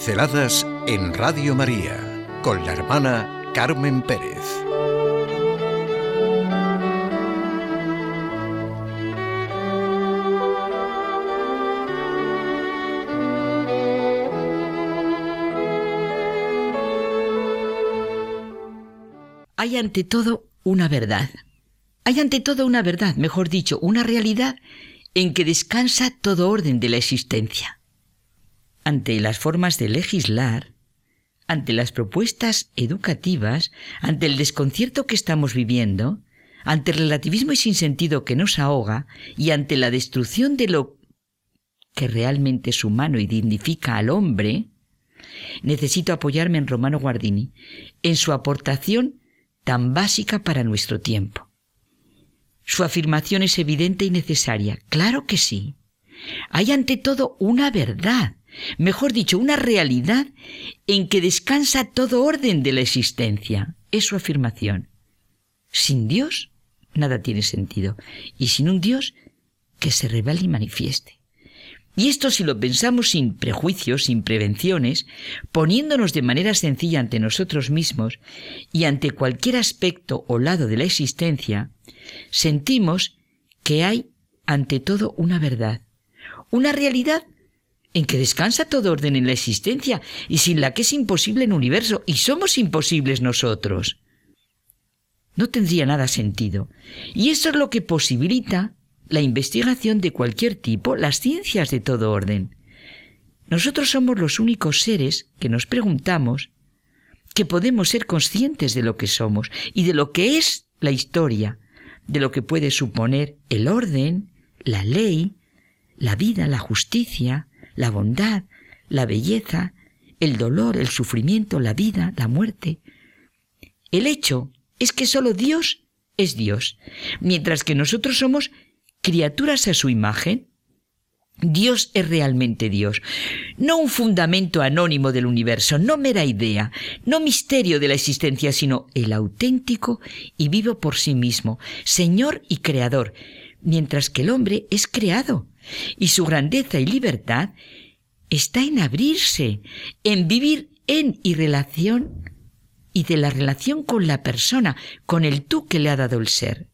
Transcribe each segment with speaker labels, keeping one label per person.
Speaker 1: Pinceladas en Radio María con la hermana Carmen Pérez.
Speaker 2: Hay ante todo una verdad. Hay ante todo una verdad, mejor dicho, una realidad en que descansa todo orden de la existencia. Ante las formas de legislar, ante las propuestas educativas, ante el desconcierto que estamos viviendo, ante el relativismo y sinsentido que nos ahoga y ante la destrucción de lo que realmente es humano y dignifica al hombre, necesito apoyarme en Romano Guardini, en su aportación tan básica para nuestro tiempo. Su afirmación es evidente y necesaria. Claro que sí. Hay ante todo una verdad, mejor dicho, una realidad en que descansa todo orden de la existencia. Es su afirmación. Sin Dios, nada tiene sentido. Y sin un Dios, que se revele y manifieste. Y esto si lo pensamos sin prejuicios, sin prevenciones, poniéndonos de manera sencilla ante nosotros mismos y ante cualquier aspecto o lado de la existencia, sentimos que hay ante todo una verdad, una realidad en que descansa todo orden en la existencia y sin la que es imposible el universo y somos imposibles nosotros. No tendría nada sentido. Y eso es lo que posibilita la investigación de cualquier tipo, las ciencias de todo orden. Nosotros somos los únicos seres que nos preguntamos que podemos ser conscientes de lo que somos y de lo que es la historia, de lo que puede suponer el orden, la ley, la vida, la justicia, la bondad, la belleza, el dolor, el sufrimiento, la vida, la muerte. El hecho es que solo Dios es Dios, mientras que nosotros somos criaturas a su imagen, Dios es realmente Dios, no un fundamento anónimo del universo, no mera idea, no misterio de la existencia, sino el auténtico y vivo por sí mismo, Señor y Creador, mientras que el hombre es creado, y su grandeza y libertad está en abrirse, en vivir en y relación y de la relación con la persona, con el tú que le ha dado el ser.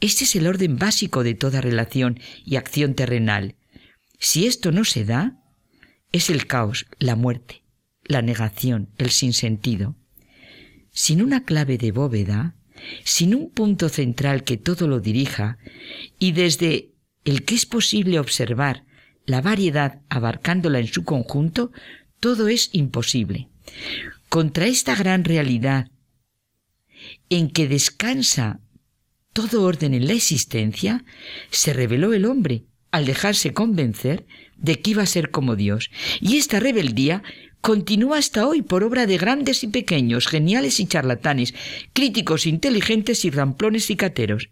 Speaker 2: Este es el orden básico de toda relación y acción terrenal. Si esto no se da, es el caos, la muerte, la negación, el sinsentido. Sin una clave de bóveda, sin un punto central que todo lo dirija, y desde el que es posible observar la variedad abarcándola en su conjunto, todo es imposible. Contra esta gran realidad en que descansa todo orden en la existencia, se reveló el hombre al dejarse convencer de que iba a ser como Dios. Y esta rebeldía continúa hasta hoy por obra de grandes y pequeños, geniales y charlatanes, críticos inteligentes y ramplones y cateros.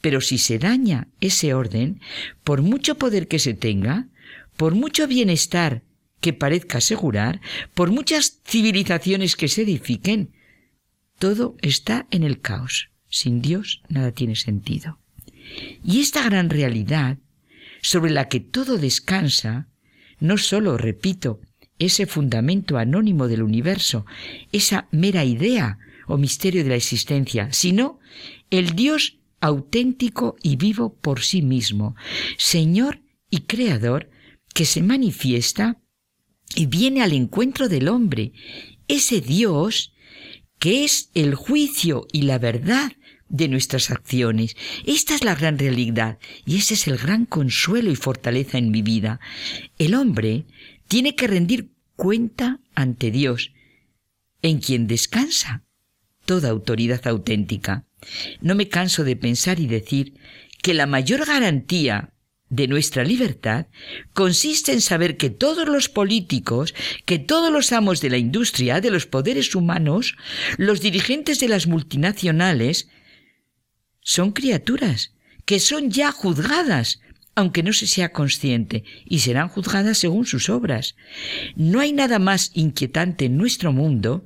Speaker 2: Pero si se daña ese orden, por mucho poder que se tenga, por mucho bienestar que parezca asegurar, por muchas civilizaciones que se edifiquen, todo está en el caos. Sin Dios nada tiene sentido. Y esta gran realidad, sobre la que todo descansa, no sólo, repito, ese fundamento anónimo del universo, esa mera idea o misterio de la existencia, sino el Dios auténtico y vivo por sí mismo, Señor y Creador, que se manifiesta y viene al encuentro del hombre, ese Dios que es el juicio y la verdad de nuestras acciones. Esta es la gran realidad y ese es el gran consuelo y fortaleza en mi vida. El hombre tiene que rendir cuenta ante Dios, en quien descansa toda autoridad auténtica. No me canso de pensar y decir que la mayor garantía de nuestra libertad consiste en saber que todos los políticos, que todos los amos de la industria, de los poderes humanos, los dirigentes de las multinacionales, son criaturas que son ya juzgadas, aunque no se sea consciente, y serán juzgadas según sus obras. No hay nada más inquietante en nuestro mundo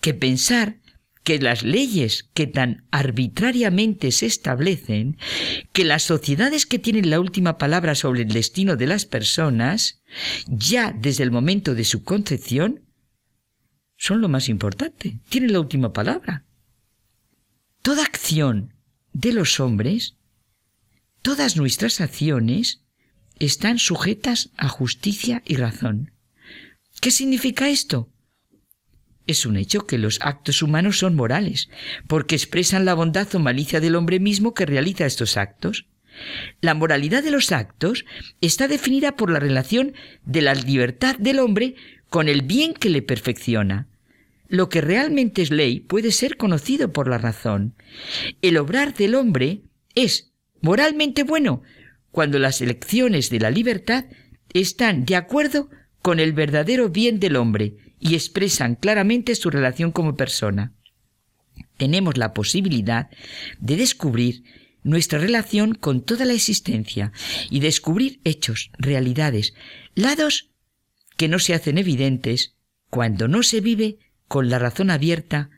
Speaker 2: que pensar que las leyes que tan arbitrariamente se establecen, que las sociedades que tienen la última palabra sobre el destino de las personas, ya desde el momento de su concepción, son lo más importante, tienen la última palabra. Toda acción de los hombres, todas nuestras acciones, están sujetas a justicia y razón. ¿Qué significa esto? Es un hecho que los actos humanos son morales, porque expresan la bondad o malicia del hombre mismo que realiza estos actos. La moralidad de los actos está definida por la relación de la libertad del hombre con el bien que le perfecciona. Lo que realmente es ley puede ser conocido por la razón. El obrar del hombre es moralmente bueno cuando las elecciones de la libertad están de acuerdo con el verdadero bien del hombre y expresan claramente su relación como persona. Tenemos la posibilidad de descubrir nuestra relación con toda la existencia y descubrir hechos, realidades, lados que no se hacen evidentes cuando no se vive con la razón abierta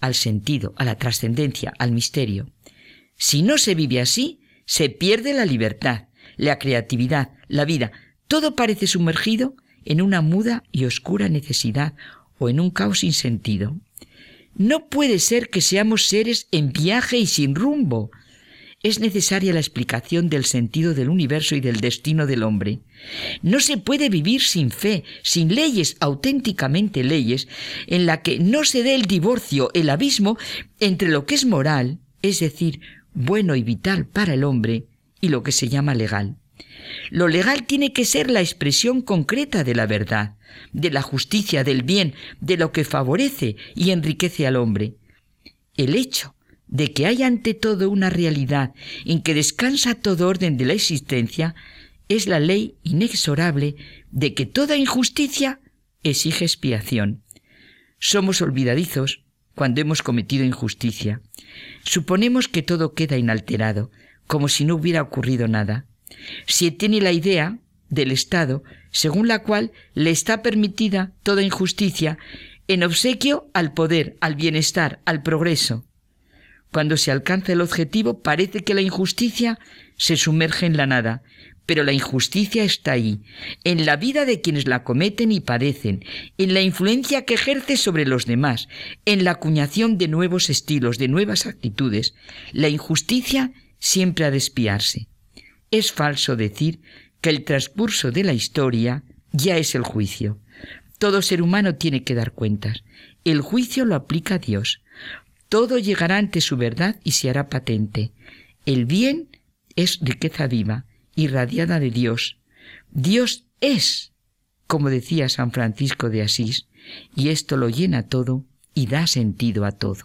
Speaker 2: al sentido, a la trascendencia, al misterio. Si no se vive así, se pierde la libertad, la creatividad, la vida. Todo parece sumergido en una muda y oscura necesidad o en un caos sin sentido. No puede ser que seamos seres en viaje y sin rumbo. Es necesaria la explicación del sentido del universo y del destino del hombre. No se puede vivir sin fe, sin leyes, auténticamente leyes, en la que no se dé el divorcio, el abismo entre lo que es moral, es decir, bueno y vital para el hombre, y lo que se llama legal. Lo legal tiene que ser la expresión concreta de la verdad, de la justicia, del bien, de lo que favorece y enriquece al hombre. El hecho de que hay ante todo una realidad en que descansa todo orden de la existencia es la ley inexorable de que toda injusticia exige expiación. Somos olvidadizos cuando hemos cometido injusticia. Suponemos que todo queda inalterado, como si no hubiera ocurrido nada si tiene la idea del Estado según la cual le está permitida toda injusticia en obsequio al poder, al bienestar, al progreso. Cuando se alcanza el objetivo parece que la injusticia se sumerge en la nada, pero la injusticia está ahí, en la vida de quienes la cometen y padecen, en la influencia que ejerce sobre los demás, en la acuñación de nuevos estilos, de nuevas actitudes. La injusticia siempre ha de espiarse. Es falso decir que el transcurso de la historia ya es el juicio. Todo ser humano tiene que dar cuentas. El juicio lo aplica Dios. Todo llegará ante su verdad y se hará patente. El bien es riqueza viva, irradiada de Dios. Dios es, como decía San Francisco de Asís, y esto lo llena todo y da sentido a todo.